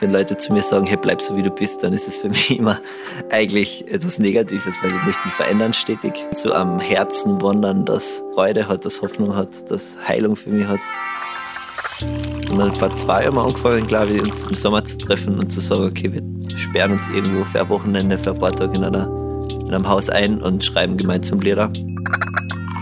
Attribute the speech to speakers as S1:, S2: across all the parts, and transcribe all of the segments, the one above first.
S1: Wenn Leute zu mir sagen, hey, bleib so wie du bist, dann ist es für mich immer eigentlich etwas Negatives, weil ich möchte mich verändern stetig. So am Herzen wandern, das Freude hat, das Hoffnung hat, das Heilung für mich hat. Und dann vor zwei Jahren angefangen, glaube ich, uns im Sommer zu treffen und zu sagen, okay, wir sperren uns irgendwo für ein Wochenende, für ein paar Tage in, einer, in einem Haus ein und schreiben gemeinsam Lieder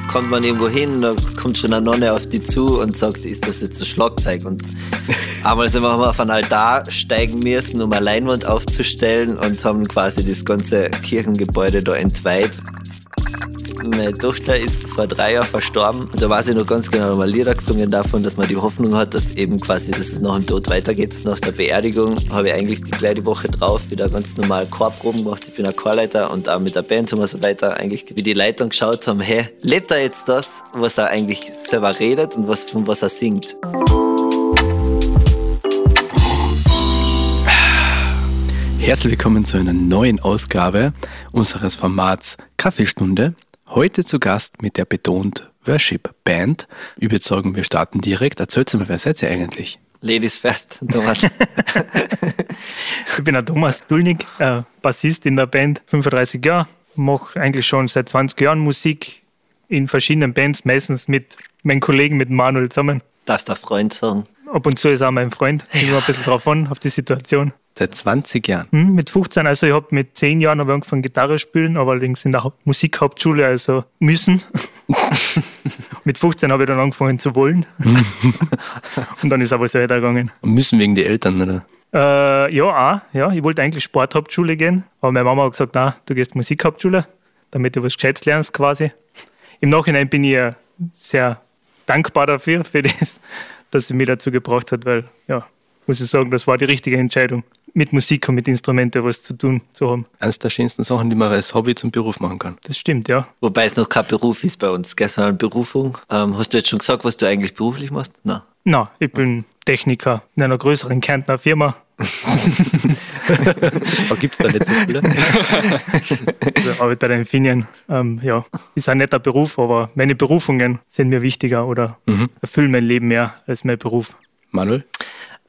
S1: kommt man irgendwo hin, da kommt schon eine Nonne auf die zu und sagt, ist das jetzt das Schlagzeug? Und einmal sind wir auf einen Altar steigen müssen, um eine Leinwand aufzustellen und haben quasi das ganze Kirchengebäude da entweiht. Meine Tochter ist vor drei Jahren verstorben. Da weiß ich noch ganz genau, mal Lieder gesungen davon, dass man die Hoffnung hat, dass eben quasi, dass es nach dem Tod weitergeht. Nach der Beerdigung habe ich eigentlich die gleiche Woche drauf wieder ganz normal Chorproben gemacht. Ich bin ein Chorleiter und auch mit der Band haben wir so weiter eigentlich, wie die Leitung geschaut haben, hey, lebt er jetzt das, was er eigentlich selber redet und was, von was er singt?
S2: Herzlich willkommen zu einer neuen Ausgabe unseres Formats Kaffeestunde. Heute zu Gast mit der betont Worship Band. Ich würde sagen, wir starten direkt. Erzählt mal, wer seid ihr eigentlich?
S1: Ladies first, Thomas.
S3: ich bin der Thomas Dulnig, äh, Bassist in der Band, 35 Jahre. Mache eigentlich schon seit 20 Jahren Musik in verschiedenen Bands, meistens mit meinen Kollegen, mit Manuel zusammen.
S1: Darfst du Freund sagen?
S3: Ab und zu ist auch mein Freund. Ich ja. ein bisschen drauf an, auf die Situation.
S2: Seit 20 Jahren?
S3: Hm, mit 15. Also ich habe mit 10 Jahren habe angefangen Gitarre spielen, aber allerdings in der Musikhauptschule, also müssen. mit 15 habe ich dann angefangen zu wollen. und dann ist aber so weitergegangen.
S2: Müssen wegen die Eltern, oder?
S3: Äh, ja, auch. Ja. Ich wollte eigentlich Sporthauptschule gehen, aber meine Mama hat gesagt, na, du gehst Musikhauptschule, damit du was Gescheites lernst quasi. Im Nachhinein bin ich sehr dankbar dafür, für das, dass sie mich dazu gebracht hat, weil, ja, muss ich sagen, das war die richtige Entscheidung mit Musik und mit Instrumenten was zu tun zu haben.
S2: Eines der schönsten Sachen, die man als Hobby zum Beruf machen kann.
S3: Das stimmt, ja.
S1: Wobei es noch kein Beruf ist bei uns, gell, sondern Berufung. Ähm, hast du jetzt schon gesagt, was du eigentlich beruflich machst?
S3: Nein. Nein, ich bin Techniker in einer größeren Kärntner Firma.
S2: Aber gibt es da nicht so viele?
S3: also arbeite bei den Infineon. Ähm, ja, ist ein netter Beruf, aber meine Berufungen sind mir wichtiger oder mhm. erfüllen mein Leben mehr als mein Beruf.
S2: Manuel?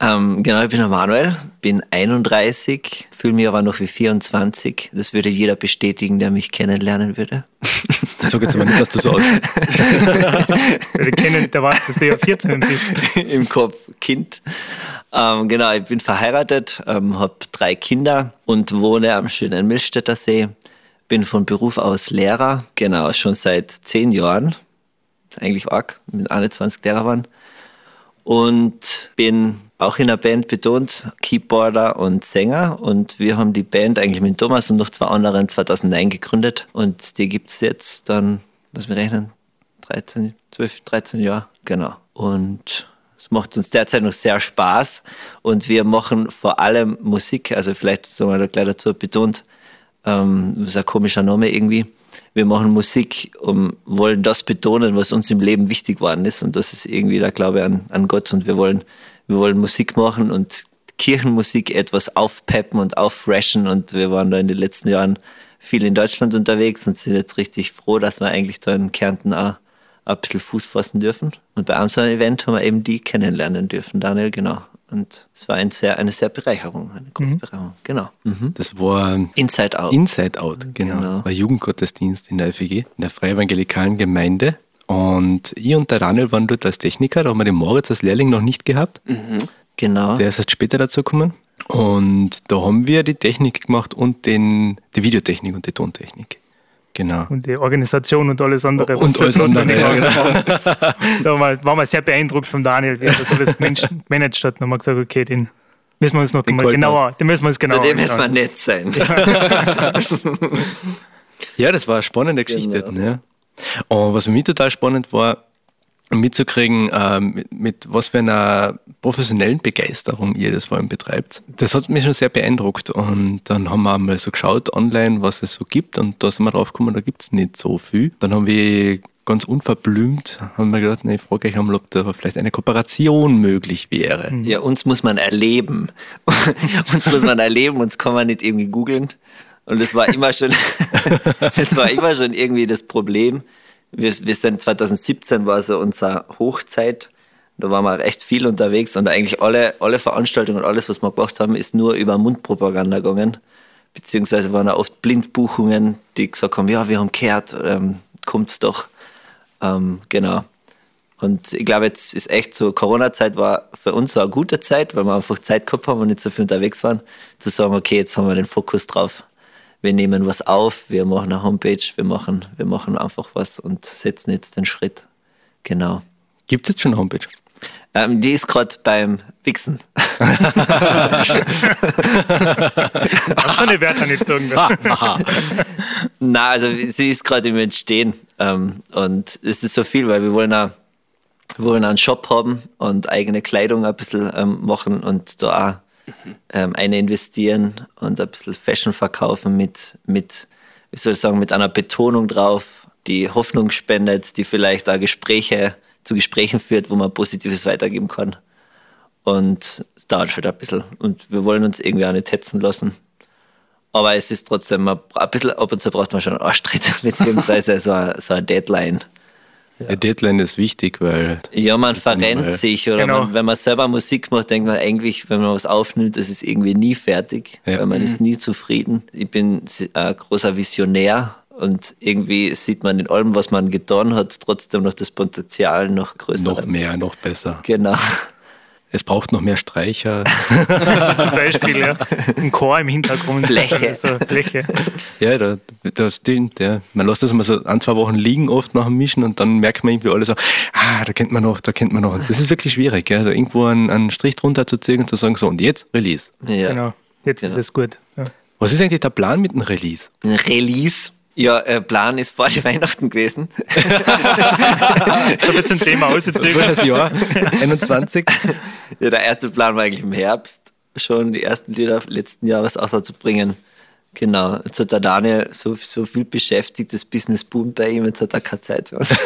S1: Ähm, genau, ich bin der Manuel, bin 31, fühle mich aber noch wie 24. Das würde jeder bestätigen, der mich kennenlernen würde.
S2: Sag jetzt aber nicht, dass du so aussiehst.
S3: Wir kennen, der weiß, dass du ja 14 bist.
S1: Im Kopf Kind. Ähm, genau, ich bin verheiratet, ähm, habe drei Kinder und wohne am schönen Milchstädter See. Bin von Beruf aus Lehrer, genau, schon seit zehn Jahren. Eigentlich arg, mit 21 Lehrer waren. Und bin auch in der Band betont, Keyboarder und Sänger. Und wir haben die Band eigentlich mit Thomas und noch zwei anderen 2009 gegründet. Und die gibt es jetzt dann, lass mich rechnen, 13, 12, 13 Jahre. Genau. Und es macht uns derzeit noch sehr Spaß. Und wir machen vor allem Musik, also vielleicht so mal gleich dazu betont, ähm, das ist ein komischer Name irgendwie. Wir machen Musik und wollen das betonen, was uns im Leben wichtig geworden ist. Und das ist irgendwie der Glaube an, an Gott. Und wir wollen wir wollen Musik machen und Kirchenmusik etwas aufpeppen und auffreshen und wir waren da in den letzten Jahren viel in Deutschland unterwegs und sind jetzt richtig froh, dass wir eigentlich da in Kärnten auch ein bisschen Fuß fassen dürfen. Und bei unserem Event haben wir eben die kennenlernen dürfen, Daniel, genau. Und es war ein sehr, eine sehr Bereicherung, eine große mhm. Bereicherung, genau.
S2: Mhm. Das war
S1: Inside Out.
S2: Inside Out, genau. genau. Das war Jugendgottesdienst in der FEG, in der Freie Evangelikalen Gemeinde. Und ich und der Daniel waren dort als Techniker, da haben wir den Moritz als Lehrling noch nicht gehabt.
S1: Mhm, genau.
S2: Der ist erst später dazu gekommen. Und da haben wir die Technik gemacht und den, die Videotechnik und die Tontechnik. Genau.
S3: Und die Organisation und alles andere.
S2: Und alles andere, ja, genau.
S3: da waren wir sehr beeindruckt von Daniel, wie er das alles gemanagt hat. Und haben wir gesagt, okay, den müssen wir uns noch mal genauer, den müssen wir uns genauer
S1: Für den müssen wir nett sein.
S2: ja, das war eine spannende Geschichte. Genau. Ja. Und was für mich total spannend war, mitzukriegen, äh, mit, mit, was für einer professionellen Begeisterung ihr das vor allem betreibt. Das hat mich schon sehr beeindruckt. Und dann haben wir mal so geschaut online, was es so gibt. Und da sind wir drauf gekommen, da gibt es nicht so viel. Dann haben wir ganz unverblümt, haben wir gedacht, nee, ich frage euch einmal, ob da vielleicht eine Kooperation möglich wäre.
S1: Ja, uns muss man erleben. uns muss man erleben, uns kann man nicht irgendwie googeln. Und das war immer schon, das war immer schon irgendwie das Problem. Wir, wir sind 2017 war so unsere Hochzeit, Da waren wir echt viel unterwegs und eigentlich alle, alle Veranstaltungen und alles, was wir gemacht haben, ist nur über Mundpropaganda gegangen. Beziehungsweise waren da oft Blindbuchungen, die gesagt haben, ja, wir haben gehört, ähm, kommt's doch. Ähm, genau. Und ich glaube, jetzt ist echt so, Corona-Zeit war für uns so eine gute Zeit, weil wir einfach Zeit gehabt haben und nicht so viel unterwegs waren, zu sagen, okay, jetzt haben wir den Fokus drauf. Wir nehmen was auf, wir machen eine Homepage, wir machen, wir machen einfach was und setzen jetzt den Schritt. Genau.
S2: Gibt es jetzt schon eine Homepage?
S1: Ähm, die ist gerade beim Wichsen.
S3: Darfst du nicht sagen?
S1: Na, also sie ist gerade im Entstehen. Ähm, und es ist so viel, weil wir wollen auch, wir wollen auch einen Shop haben und eigene Kleidung ein bisschen ähm, machen und da auch ähm, eine investieren und ein bisschen Fashion verkaufen mit, mit, wie soll ich sagen, mit einer Betonung drauf, die Hoffnung spendet, die vielleicht auch Gespräche zu Gesprächen führt, wo man Positives weitergeben kann. Und es dauert halt ein bisschen. Und wir wollen uns irgendwie auch nicht hetzen lassen. Aber es ist trotzdem ein bisschen, ab und zu braucht man schon einen Arschtritt, beziehungsweise so eine, so eine Deadline.
S2: Ja. Deadline ist wichtig, weil.
S1: Ja, man verrennt sich oder genau. man, wenn man selber Musik macht, denkt man eigentlich, wenn man was aufnimmt, das ist irgendwie nie fertig, ja. weil man mhm. ist nie zufrieden. Ich bin ein großer Visionär und irgendwie sieht man in allem, was man getan hat, trotzdem noch das Potenzial noch größer.
S2: Noch mehr, noch besser.
S1: Genau.
S2: Es braucht noch mehr Streicher.
S3: Zum Beispiel, ja. Ein Chor im Hintergrund.
S1: Fläche.
S3: So Fläche.
S2: Ja, da, das stimmt, ja. Man lässt das mal so ein, zwei Wochen liegen, oft nach dem Mischen und dann merkt man irgendwie alles so, ah, da kennt man noch, da kennt man noch. Das ist wirklich schwierig, ja. Da irgendwo einen, einen Strich drunter zu ziehen und zu sagen, so, und jetzt Release.
S3: Ja. Genau, jetzt genau. ist es gut. Ja.
S2: Was ist eigentlich der Plan mit dem Release?
S1: Ein Release ja, äh, Plan ist vor die Weihnachten gewesen.
S3: da wird ein Thema ausgezogen.
S2: das Jahr 21.
S1: Ja, der erste Plan war eigentlich im Herbst schon die ersten Lieder letzten Jahres auszubringen. Genau, jetzt hat der Daniel so, so viel beschäftigt, das Business boomt bei ihm, jetzt hat er keine Zeit für uns.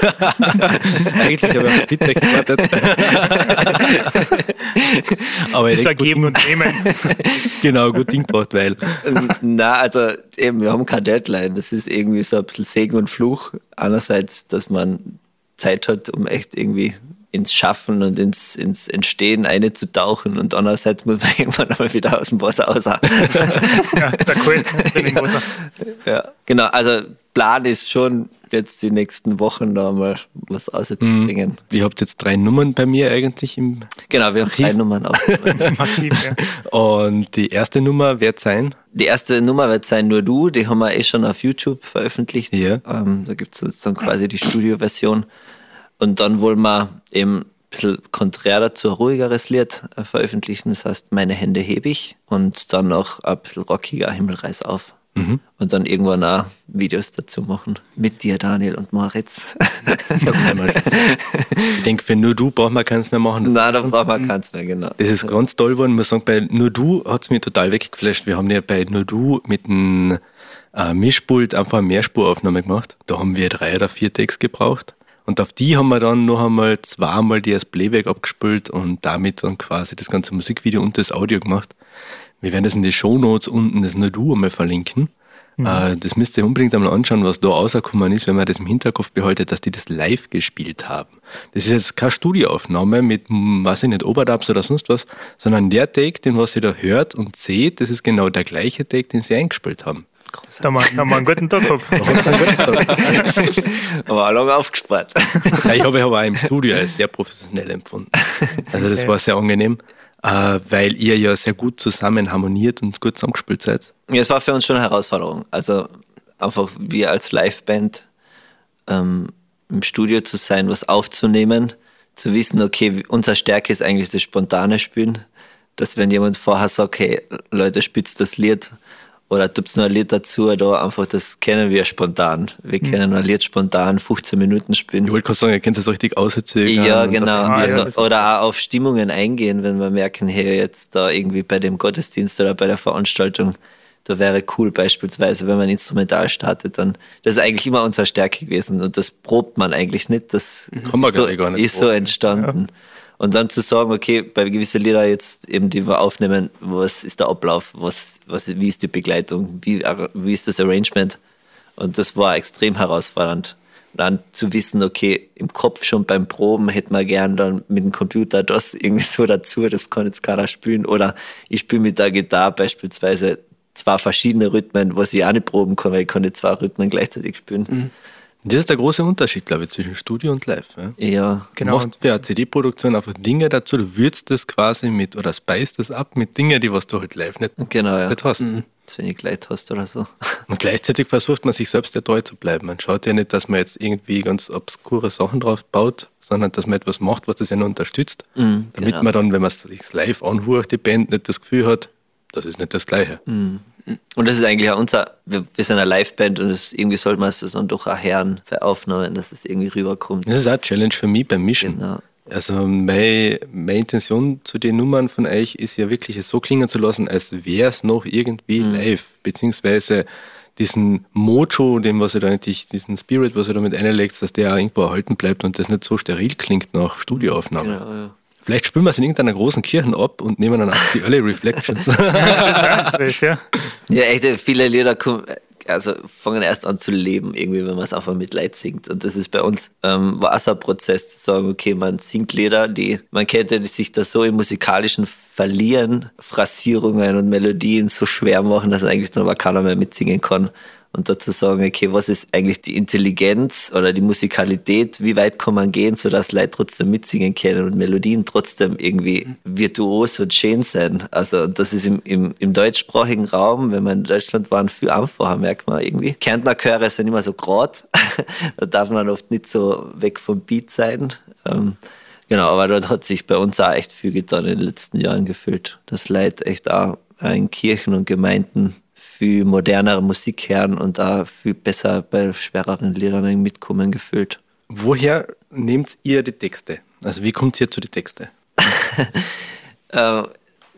S2: Eigentlich habe ich auf Feedback gewartet.
S3: Aber das war geben und nehmen.
S2: genau, gut Ding braucht, weil.
S1: Na, also eben, wir haben keine Deadline. Das ist irgendwie so ein bisschen Segen und Fluch. Einerseits, dass man Zeit hat, um echt irgendwie ins Schaffen und ins, ins Entstehen einzutauchen und andererseits muss man irgendwann mal wieder aus dem Wasser raus. ja,
S3: der Wasser.
S1: Ja, genau. Also Plan ist schon, jetzt die nächsten Wochen da mal was auszubringen.
S2: Mhm. Ihr habt jetzt drei Nummern bei mir eigentlich im
S1: Genau, wir haben Archiv. drei Nummern auch.
S2: Und die erste Nummer wird sein?
S1: Die erste Nummer wird sein Nur Du, die haben wir eh schon auf YouTube veröffentlicht.
S2: Ja.
S1: Ähm, da gibt es dann quasi die Studioversion. Und dann wollen wir eben ein bisschen konträr dazu ein ruhigeres Lied äh, veröffentlichen. Das heißt, meine Hände hebe ich und dann noch ein bisschen rockiger Himmelreis auf. Mhm. Und dann irgendwann auch Videos dazu machen. Mit dir, Daniel und Moritz.
S2: ich denke, für nur du braucht man keins mehr machen.
S1: Nein, da braucht man keins mehr, genau.
S2: Das ist ganz toll geworden. Man sagt, bei nur du hat es mich total weggeflasht. Wir haben ja bei nur du mit einem äh, Mischpult einfach eine Mehrspuraufnahme gemacht. Da haben wir drei oder vier Takes gebraucht. Und auf die haben wir dann noch einmal zweimal die als Playback abgespielt und damit dann quasi das ganze Musikvideo und das Audio gemacht. Wir werden das in die Shownotes unten, das nur du einmal verlinken. Mhm. Äh, das müsst ihr unbedingt einmal anschauen, was da rausgekommen ist, wenn man das im Hinterkopf behaltet, dass die das live gespielt haben. Das ist jetzt keine Studioaufnahme mit, weiß ich nicht, Overdubs oder sonst was, sondern der Take, den was ihr da hört und seht, das ist genau der gleiche Take, den sie eingespielt haben.
S3: Wir, da haben wir einen guten Tag gehabt.
S1: Aber auch lange aufgespart.
S2: Ja, ich habe ich auch im Studio als sehr professionell empfunden. Also das war sehr angenehm, äh, weil ihr ja sehr gut zusammen harmoniert und gut zusammengespielt seid.
S1: Ja, es war für uns schon eine Herausforderung. Also einfach wir als Liveband ähm, im Studio zu sein, was aufzunehmen, zu wissen, okay, unsere Stärke ist eigentlich das spontane Spielen. Dass wenn jemand vorher sagt, hey, Leute, spitzt das Lied, oder gibt es noch ein Lied dazu, da einfach, das kennen wir spontan. Wir mhm. können ein Lied spontan 15 Minuten spielen.
S2: Ich wollte gerade sagen, ihr kennt das richtig auserzählen.
S1: Ja, genau. Also, oder auch auf Stimmungen eingehen, wenn wir merken, hey, jetzt da irgendwie bei dem Gottesdienst oder bei der Veranstaltung, da wäre cool beispielsweise, wenn man instrumental startet, dann, das ist eigentlich immer unsere Stärke gewesen und das probt man eigentlich nicht. Das
S2: Kann man
S1: so,
S2: gar nicht
S1: ist so entstanden. Ja. Und dann zu sagen, okay, bei gewissen Liedern jetzt eben, die wir aufnehmen, was ist der Ablauf, was, was, wie ist die Begleitung, wie, wie ist das Arrangement? Und das war extrem herausfordernd, dann zu wissen, okay, im Kopf schon beim Proben hätte man gern dann mit dem Computer das irgendwie so dazu, das kann jetzt keiner spielen. Oder ich spiele mit der Gitarre beispielsweise zwei verschiedene Rhythmen, was ich auch nicht proben kann, weil ich kann nicht zwei Rhythmen gleichzeitig spielen. Mhm.
S2: Das ist der große Unterschied, glaube ich, zwischen Studio und Live.
S1: Ja, ja
S2: genau. Du machst für eine CD-Produktion einfach Dinge dazu, du würzt das quasi mit oder speist das ab mit Dingen, die was du halt live nicht,
S1: genau, ja.
S2: nicht hast.
S1: Mhm. Wenn ich Leid hast oder so.
S2: Und gleichzeitig versucht man sich selbst ja treu zu bleiben. Man schaut ja nicht, dass man jetzt irgendwie ganz obskure Sachen drauf baut, sondern dass man etwas macht, was das ja nur unterstützt. Mhm, damit genau. man dann, wenn man es sich live anhört, die Band nicht das Gefühl hat, das ist nicht das Gleiche.
S1: Mhm. Und das ist eigentlich auch unser, wir, wir sind eine Liveband und das, irgendwie sollte man es dann doch auch hören für Aufnahmen, dass es irgendwie rüberkommt.
S2: Das ist auch eine Challenge für mich beim Mischen. Genau. Also meine, meine Intention zu den Nummern von euch ist ja wirklich es so klingen zu lassen, als wäre es noch irgendwie mhm. live, beziehungsweise diesen Mojo, dem was ihr da eigentlich, diesen Spirit, was ihr damit einlegt, dass der auch irgendwo erhalten bleibt und das nicht so steril klingt nach Studioaufnahmen. Ja, ja. Vielleicht spielen wir es in irgendeiner großen Kirche ab und nehmen dann auch die Early Reflections.
S1: ja, ja, echt, viele Lieder kommen, also fangen erst an zu leben, irgendwie, wenn man es einfach mit Leid singt. Und das ist bei uns ähm, war auch so ein Prozess zu sagen, okay, man singt Lieder, die, man könnte sich das so im musikalischen Verlieren, Phrasierungen und Melodien so schwer machen, dass eigentlich dann aber keiner mehr mitsingen kann und dazu sagen, okay, was ist eigentlich die Intelligenz oder die Musikalität, wie weit kann man gehen, sodass Leute trotzdem mitsingen können und Melodien trotzdem irgendwie virtuos und schön sein. Also das ist im, im, im deutschsprachigen Raum, wenn wir in Deutschland waren, viel einfacher, merkt man irgendwie. Kärntner Chöre sind immer so grad, da darf man oft nicht so weg vom Beat sein. Ähm, genau, aber dort hat sich bei uns auch echt viel getan in den letzten Jahren gefühlt. Das Leid echt auch in Kirchen und Gemeinden viel modernere Musik hören und da viel besser bei schwereren Liedern mitkommen gefühlt.
S2: Woher nehmt ihr die Texte? Also wie kommt ihr zu den Texten?
S1: äh,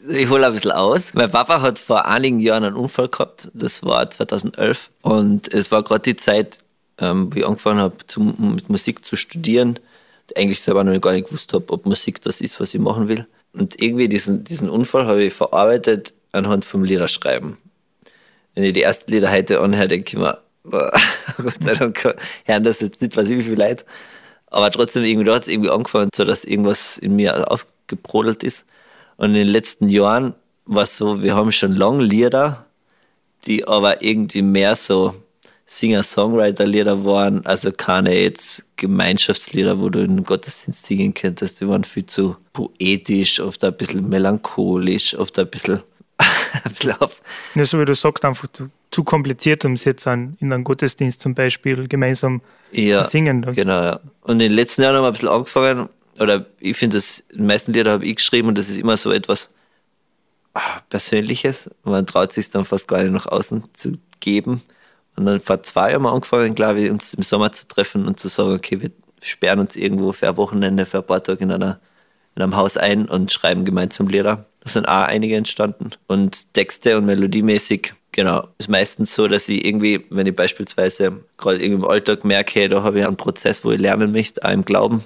S1: ich hole ein bisschen aus. Mein Papa hat vor einigen Jahren einen Unfall gehabt. Das war 2011. Und es war gerade die Zeit, ähm, wo ich angefangen habe, mit Musik zu studieren. Ich eigentlich selber noch gar nicht gewusst habe, ob Musik das ist, was ich machen will. Und irgendwie diesen, diesen Unfall habe ich verarbeitet anhand vom Liederschreiben wenn ich die ersten Lieder heute anhöre, denke ich mir, Gott sei Dank hören das jetzt nicht, weiß ich wie viel Leute. Aber trotzdem, irgendwie, da hat es irgendwie angefangen, so dass irgendwas in mir aufgebrodelt ist. Und in den letzten Jahren war es so, wir haben schon lange Lieder, die aber irgendwie mehr so Singer-Songwriter-Lieder waren, also keine jetzt Gemeinschaftslieder, wo du in Gottesdienst singen könntest, die waren viel zu poetisch, oft ein bisschen melancholisch, oft ein bisschen
S3: ein bisschen auf. Ja, so wie du sagst, einfach zu, zu kompliziert, um es jetzt an, in einem Gottesdienst zum Beispiel gemeinsam
S1: ja,
S3: zu singen.
S1: Genau, ja. Und in den letzten Jahren haben wir ein bisschen angefangen, oder ich finde, das die meisten Lieder habe ich geschrieben und das ist immer so etwas ah, Persönliches. Man traut sich dann fast gar nicht nach außen zu geben. Und dann vor zwei Jahren haben wir angefangen, glaube ich, uns im Sommer zu treffen und zu sagen, okay, wir sperren uns irgendwo für ein Wochenende, für ein paar Tage in, einer, in einem Haus ein und schreiben gemeinsam Lieder. Da sind auch einige entstanden. Und Texte und melodiemäßig, genau, ist meistens so, dass ich irgendwie, wenn ich beispielsweise gerade irgendwie im Alltag merke, hey, da habe ich einen Prozess, wo ich lernen möchte, auch im Glauben,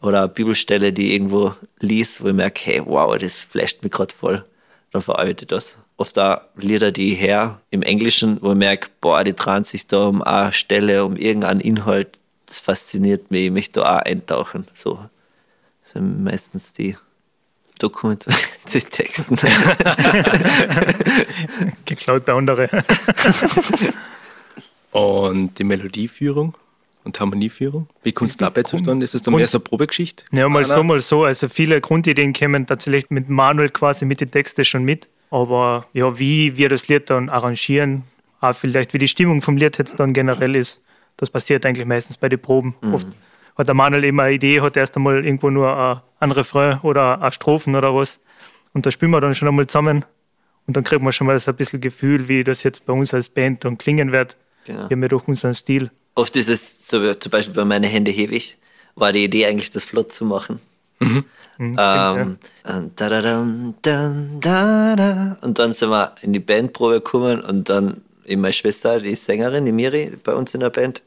S1: oder eine Bibelstelle, die ich irgendwo liest, wo ich merke, hey, wow, das flasht mich gerade voll, dann verarbeite ich das. Oft auch Lieder, die ich her im Englischen, wo ich merke, boah, die drehen sich da um eine Stelle, um irgendeinen Inhalt, das fasziniert mich, ich möchte da auch eintauchen. So das sind meistens die Dokumentation-Texten.
S3: Geklaut bei anderen.
S2: und die Melodieführung und Harmonieführung? Wie kommt es dabei zustande? Ist es dann mehr so eine Probegeschichte?
S3: Ja, mal so, mal so. Also viele Grundideen kommen tatsächlich mit Manuel quasi mit den Texten schon mit. Aber ja, wie wir das Lied dann arrangieren, auch vielleicht wie die Stimmung vom Lied jetzt dann generell ist, das passiert eigentlich meistens bei den Proben. Mhm. Oft hat der Manuel immer eine Idee, hat erst einmal irgendwo nur ein Refrain oder ein Strophen oder was. Und da spielen wir dann schon einmal zusammen. Und dann kriegt man schon mal so ein bisschen Gefühl, wie das jetzt bei uns als Band dann klingen wird. Genau. Wir haben ja doch unseren Stil.
S1: Oft ist es so, zum Beispiel bei Meine Hände hewig, war die Idee eigentlich, das flott zu machen. Mhm. Mhm, ähm, und, und dann sind wir in die Bandprobe gekommen und dann eben meine Schwester, die Sängerin, die Miri, bei uns in der Band,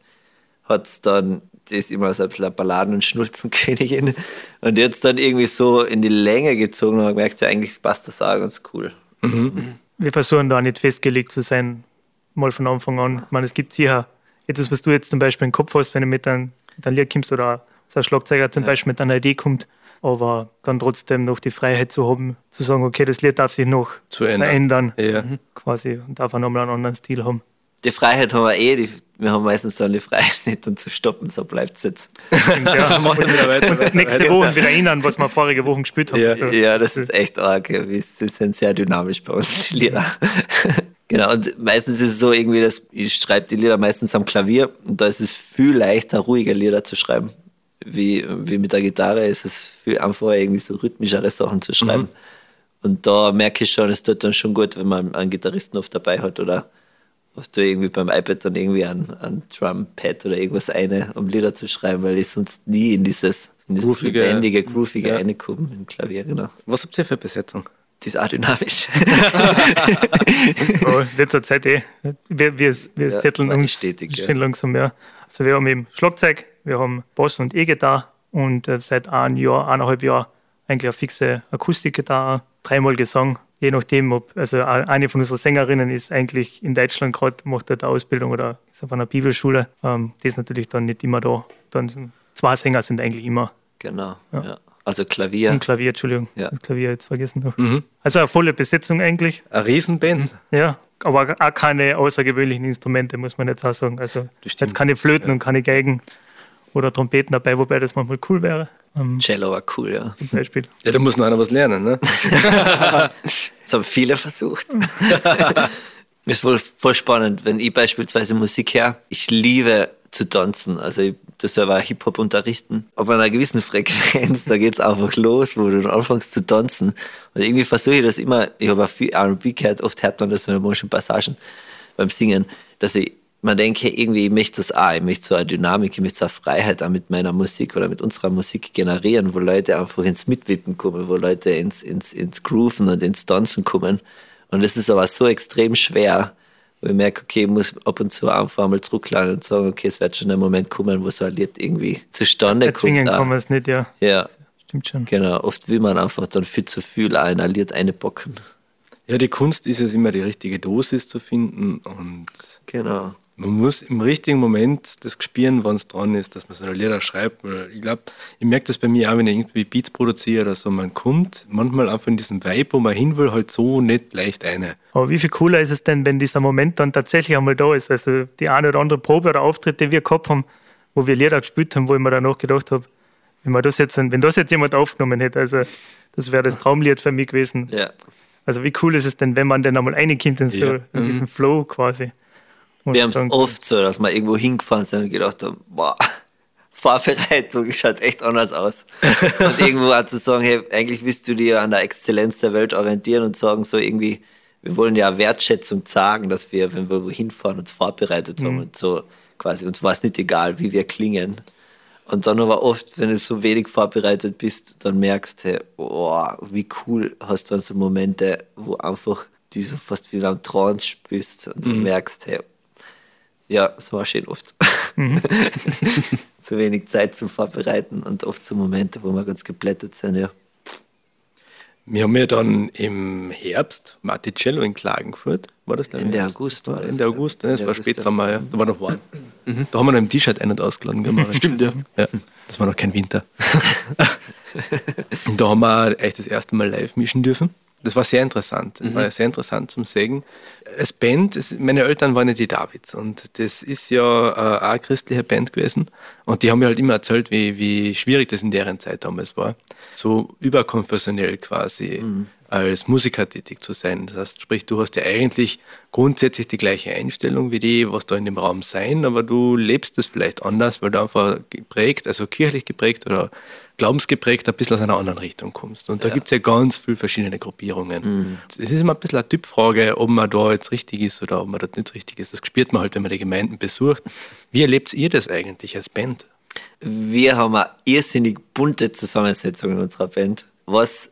S1: hat es dann die ist immer so ein bisschen eine Balladen- und Schnulzenkönigin. Und jetzt dann irgendwie so in die Länge gezogen und gemerkt, ja, eigentlich passt das auch ganz cool.
S3: Mhm. Wir versuchen da nicht festgelegt zu sein, mal von Anfang an. Ich meine, es gibt sicher etwas, was du jetzt zum Beispiel im Kopf hast, wenn du mit einem, mit einem Lied kommst oder so ein Schlagzeuger zum Beispiel mit einer Idee kommt, aber dann trotzdem noch die Freiheit zu haben, zu sagen, okay, das Lied darf sich noch
S2: Zu ändern.
S3: verändern,
S2: Ja.
S3: quasi, und darf auch nochmal einen anderen Stil haben.
S1: Die Freiheit haben wir eh, die, wir haben meistens dann die Freiheit nicht und zu stoppen, so bleibt es jetzt.
S3: Ja.
S2: Machen wir wieder weiter. weiter,
S3: Nächste
S2: weiter.
S3: Woche wieder erinnern, was wir vorige Woche gespielt haben.
S2: Ja.
S1: Ja, das ist echt arg. Wir- Sie sind sehr dynamisch bei uns, die Lieder. genau, und meistens ist es so irgendwie, dass ich schreibe die Lieder meistens am Klavier und da ist es viel leichter, ruhige Lieder zu schreiben. Wie, wie mit der Gitarre ist es viel einfacher, irgendwie so rhythmischere Sachen zu schreiben. Und da merke ich schon, es tut dann schon gut, wenn man einen Gitarristen oft dabei hat oder du irgendwie beim iPad dann irgendwie ein, ein Drumpad oder irgendwas eine, um Lieder zu schreiben, weil ich sonst nie in dieses, in dieses
S2: Groovige,
S1: lebendige, groovige
S2: ja.
S1: reinkomme im Klavier, genau.
S2: Was habt ihr für Besetzung?
S1: Die ist auch dynamisch.
S3: Ja, in letzter Zeit eh. Wir, wir, wir
S1: Ja, war
S3: uns
S1: stetig, ja.
S3: langsam mehr. Also wir haben eben Schlagzeug, wir haben Bass und E-Gitarre und äh, seit einem Jahr, eineinhalb Jahren eigentlich eine fixe Akustikgitarre, dreimal Gesang, je nachdem, ob, also eine von unseren Sängerinnen ist eigentlich in Deutschland gerade, macht dort eine Ausbildung oder ist auf einer Bibelschule. Ähm, die ist natürlich dann nicht immer da. Dann zwei Sänger sind eigentlich immer
S1: genau. Ja. Also Klavier.
S3: im Klavier, Entschuldigung,
S1: Ja.
S3: das Klavier jetzt vergessen noch.
S2: Mhm.
S3: Also eine volle Besetzung eigentlich.
S2: Eine Riesenband.
S3: Ja, aber auch keine außergewöhnlichen Instrumente, muss man jetzt auch sagen. Also jetzt keine Flöten und keine Geigen oder Trompeten dabei, wobei das manchmal cool wäre, ähm,
S1: Cello war cool, ja.
S3: zum Beispiel.
S2: Ja, da muss noch einer was lernen, ne?
S1: Das haben viele versucht. ist wohl voll spannend, wenn ich beispielsweise Musik her, ich liebe zu tanzen. Also ich das selber Hip-Hop unterrichten. Auf einer gewissen Frequenz, da geht's einfach los, wo du dann anfängst zu tanzen. Und irgendwie versuche ich das immer, ich habe auch viel R&B gehört, oft hört man das so in manchen Passagen beim Singen, dass ich man denke, irgendwie, ich möchte das auch, ich möchte so eine Dynamik, ich möchte so eine Freiheit auch mit meiner Musik oder mit unserer Musik generieren, wo Leute einfach ins Mitwippen kommen, wo Leute ins, ins, ins Grooven und ins Tanzen kommen. Und das ist aber so extrem schwer, wo ich merke, okay, ich muss ab und zu einfach mal zurückladen und sagen, okay, es wird schon ein Moment kommen, wo so ein Lied irgendwie zustande
S3: Erzwingen
S1: kommt.
S3: kann
S1: auch.
S3: man es nicht, ja.
S1: Ja,
S3: Stimmt schon.
S1: genau. Oft will man einfach dann viel zu viel auch in ein Lied einpacken.
S2: Ja, die Kunst ist es immer, die richtige Dosis zu finden und
S1: Genau.
S2: Man muss im richtigen Moment das spüren, wann es dran ist, dass man so eine Lieder schreibt. Weil ich glaube, ich merke das bei mir auch, wenn ich irgendwie Beats produziere oder so, man kommt manchmal einfach in diesem Vibe, wo man hin will, halt so nicht leicht eine.
S3: Aber wie viel cooler ist es denn, wenn dieser Moment dann tatsächlich einmal da ist? Also die eine oder andere Probe oder Auftritt, die wir gehabt haben, wo wir Lieder gespielt haben, wo ich mir danach gedacht habe, wenn, man das jetzt, wenn das jetzt jemand aufgenommen hätte, also das wäre das Traumlied für mich gewesen.
S1: Ja.
S3: Also wie cool ist es denn, wenn man dann einmal reinkommt in, so,
S2: Ja.
S3: in diesen Flow quasi?
S1: Wir haben es oft so, dass wir irgendwo hingefahren sind und gedacht haben, boah, Vorbereitung schaut echt anders aus. und irgendwo auch zu sagen, hey, eigentlich willst du dir an der Exzellenz der Welt orientieren und sagen so irgendwie, wir wollen ja Wertschätzung zeigen, dass wir, wenn wir wohin fahren, uns vorbereitet haben und so quasi, uns war es nicht egal, wie wir klingen. Und dann aber oft, wenn du so wenig vorbereitet bist, dann merkst du, hey, oh, wie cool hast du dann so Momente, wo einfach die so fast wieder am Trance spürst und du merkst, hey, ja, das war schön oft. Zu wenig Zeit zum Vorbereiten und oft so Momente, wo wir ganz geblättet sind, ja.
S2: Wir haben ja dann im Herbst Marticello in Klagenfurt, war das der
S1: Ende
S2: Herbst?
S1: August war das,
S2: Ende
S1: ja.
S2: August, ne? das
S1: Ende
S2: war
S1: August,
S2: Spätsommer, ja. Da war noch warm. Da haben wir noch im T-Shirt ein- und ausgeladen gemacht.
S4: Stimmt, ja.
S2: Ja, das war noch kein Winter. und da haben wir echt das erste Mal live mischen dürfen. Das war sehr interessant. Das war sehr interessant zum Sehen. Als Band, es, meine Eltern waren ja die Davids und das ist ja äh, auch eine christliche Band gewesen. Und die haben mir halt immer erzählt, wie, wie schwierig das in deren Zeit damals war. So überkonfessionell quasi als Musiker tätig zu sein. Das heißt, sprich, du hast ja eigentlich grundsätzlich die gleiche Einstellung wie die, was da in dem Raum sein, aber du lebst es vielleicht anders, weil du einfach geprägt, also kirchlich geprägt oder glaubensgeprägt ein bisschen aus einer anderen Richtung kommst. Und da gibt es ja ganz viele verschiedene Gruppierungen. Es ist immer ein bisschen eine Typfrage, ob man da jetzt richtig ist oder ob man dort nicht richtig ist. Das spürt man halt, wenn man die Gemeinden besucht. Wie erlebt ihr das eigentlich als Band?
S1: Wir haben eine irrsinnig bunte Zusammensetzung in unserer Band. Was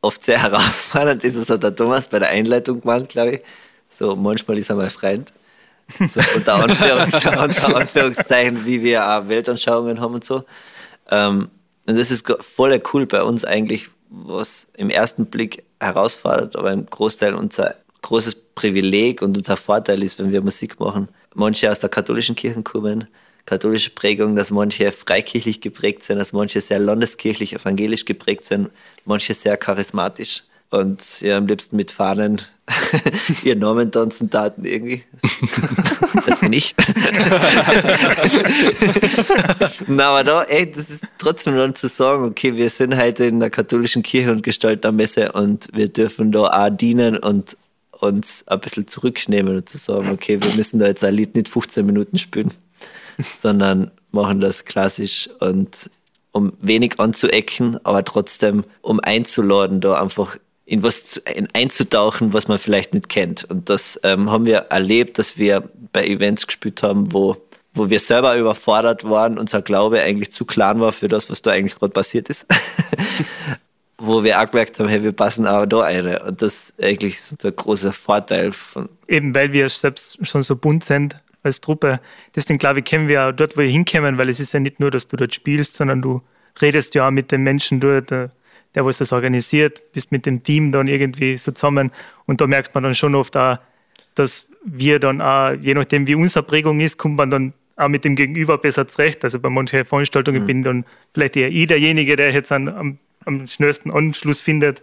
S1: oft sehr herausfordernd ist, das hat der Thomas bei der Einleitung gemacht, glaube ich. So, manchmal ist er mein Freund. So, unter, Anführungs unter Anführungszeichen, wie wir auch Weltanschauungen haben und so. Ähm, und das ist voll cool bei uns eigentlich, was im ersten Blick herausfordert, aber im Großteil unser großes Privileg und unser Vorteil ist, wenn wir Musik machen. Manche aus der katholischen Kirche kommen, katholische Prägung, dass manche freikirchlich geprägt sind, dass manche sehr landeskirchlich, evangelisch geprägt sind, manche sehr charismatisch und ja, am liebsten mit Fahnen ihren Namen tanzen taten irgendwie. Das bin ich. Na, aber da, ey, das ist trotzdem dann zu sagen, okay, wir sind heute in der katholischen Kirche und gestalten eine Messe und wir dürfen da auch dienen und uns ein bisschen zurücknehmen und zu sagen, okay, wir müssen da jetzt ein Lied nicht 15 Minuten spielen, sondern machen das klassisch und um wenig anzuecken, aber trotzdem um einzuladen, da einfach in was in einzutauchen, was man vielleicht nicht kennt. Und das ähm, haben wir erlebt, dass wir bei Events gespielt haben, wo, wo wir selber überfordert waren, unser Glaube eigentlich zu klein war für das, was da eigentlich gerade passiert ist. wo wir auch gemerkt haben, hey, wir passen aber da eine. Und das ist eigentlich so der große Vorteil von.
S3: Eben weil wir selbst schon so bunt sind als Truppe. Deswegen glaube ich, können wir auch dort, wo wir hinkommen, weil es ist ja nicht nur, dass du dort spielst, sondern du redest ja auch mit den Menschen dort der was das organisiert, bist mit dem Team dann irgendwie so zusammen. Und da merkt man dann schon oft auch, dass wir dann auch, je nachdem wie unsere Prägung ist, kommt man dann auch mit dem Gegenüber besser zurecht. Also bei manchen Veranstaltungen mhm. bin dann vielleicht eher ich derjenige, der jetzt am, am schnellsten Anschluss findet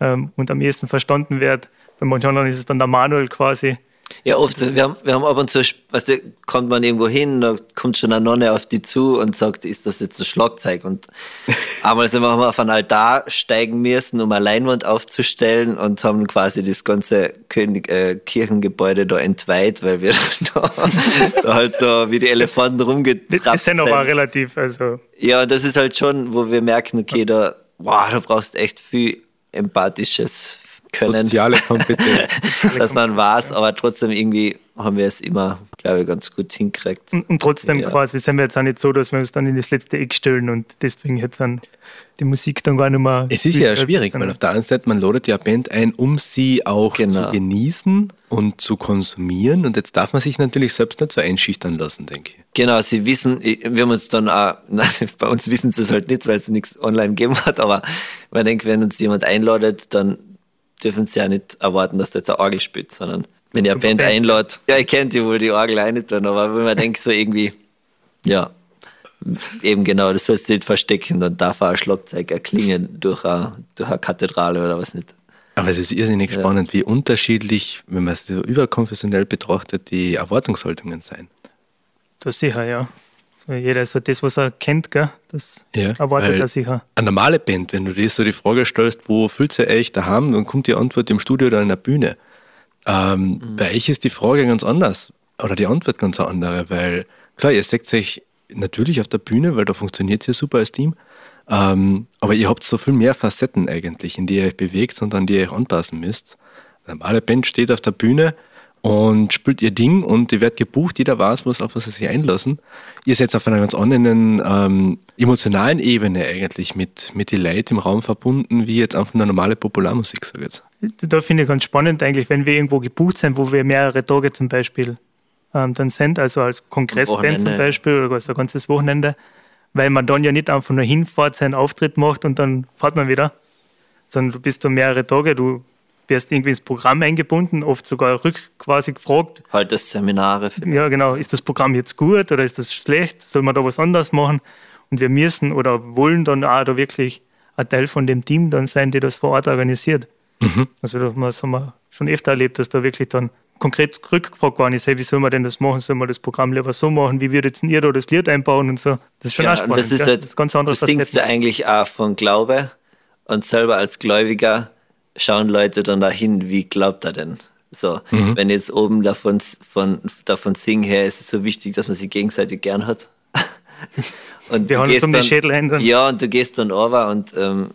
S3: ähm, und am ehesten verstanden wird. Bei manchen anderen ist es dann der Manuel quasi,
S1: ja, oft. Wir haben, wir haben ab und zu, weißt du, kommt man irgendwo hin, da kommt schon eine Nonne auf die zu und sagt, ist das jetzt ein Schlagzeug? Und einmal sind wir auf einen Altar steigen müssen, um eine Leinwand aufzustellen und haben quasi das ganze König, äh, Kirchengebäude da entweiht, weil wir da, da halt so wie die Elefanten rumgetrappelt sind. Das ist
S3: ja noch mal relativ, also.
S1: Ja, das ist halt schon, wo wir merken, okay, da, wow, da brauchst echt viel empathisches können.
S2: Soziale Kompetenz.
S1: dass man weiß, aber trotzdem irgendwie haben wir es immer, glaube ich, ganz gut hingekriegt.
S3: Und, und trotzdem ja. quasi sind wir jetzt auch nicht so, dass wir uns dann in das letzte Eck stellen und deswegen jetzt dann die Musik dann gar nicht mehr.
S2: Es ist ja schwierig, weil auf der einen Seite, man ladet ja Band ein, um sie auch genau. zu genießen und zu konsumieren. Und jetzt darf man sich natürlich selbst nicht so einschüchtern lassen, denke ich.
S1: Genau, sie wissen, wir haben uns dann auch, nein, bei uns wissen sie es halt nicht, weil es nichts online gegeben hat, aber man denkt, wenn uns jemand einladet, dann dürfen sie ja nicht erwarten, dass der jetzt eine Orgel spielt, sondern wenn ihr eine Band einlädt, ja, ich kennt die wohl die Orgel auch nicht tun, aber wenn man denkt so irgendwie, ja, eben genau, das sollst du nicht verstecken, dann darf auch ein Schlagzeug erklingen durch eine, durch eine Kathedrale oder was nicht.
S2: Aber es ist irrsinnig ja. spannend, wie unterschiedlich, wenn man es so überkonfessionell betrachtet, die Erwartungshaltungen sein.
S3: Das sicher, ja. So jeder so das, was er kennt, gell? das ja, erwartet er sicher.
S2: Eine normale Band, wenn du dir so die Frage stellst, wo fühlt ihr euch daheim, dann kommt die Antwort im Studio oder in der Bühne. Ähm, mhm. Bei euch ist die Frage ganz anders oder die Antwort ganz andere, weil klar, ihr seht euch natürlich auf der Bühne, weil da funktioniert es ja super als Team, ähm, aber ihr habt so viel mehr Facetten eigentlich, in die ihr euch bewegt und an die ihr euch anpassen müsst. Eine normale Band steht auf der Bühne, und spielt ihr Ding und ihr werdet gebucht, jeder weiß, was, auf was sie sich einlassen. Ihr seid auf einer ganz anderen ähm, emotionalen Ebene eigentlich mit, mit den Leuten im Raum verbunden, wie jetzt einfach eine normale Popularmusik, sage ich
S3: jetzt. Da finde ich ganz spannend eigentlich, wenn wir irgendwo gebucht sind, wo wir mehrere Tage zum Beispiel ähm, dann sind, also als Kongressband zum Beispiel oder also ein ganzes Wochenende, weil man dann ja nicht einfach nur hinfährt, seinen Auftritt macht und dann fährt man wieder, sondern du bist da mehrere Tage, du wirst irgendwie ins Programm eingebunden, oft sogar rück quasi gefragt.
S1: Halt das Seminare.
S3: Vielleicht. Ja, genau. Ist das Programm jetzt gut oder ist das schlecht? Soll man da was anderes machen? Und wir müssen oder wollen dann auch da wirklich ein Teil von dem Team dann sein, der das vor Ort organisiert. Mhm. Also das haben wir schon öfter erlebt, dass da wirklich dann konkret rückgefragt worden ist, hey, wie soll man denn das machen? Soll man das Programm lieber so machen? Wie würdet ihr da das Lied einbauen und so? Das ist schon
S1: ja,
S3: auch spannend.
S1: Das ist, halt, das ist ganz anderes. Du singst du eigentlich auch von Glaube und selber als Gläubiger schauen Leute dann dahin, wie glaubt er denn? So, mhm. wenn jetzt oben davon, von, davon singen her, ist es so wichtig, dass man sich gegenseitig gern hat.
S3: und Wir haben uns um dann, die Schädel ein. Dann.
S1: Ja, und du gehst dann over und ähm,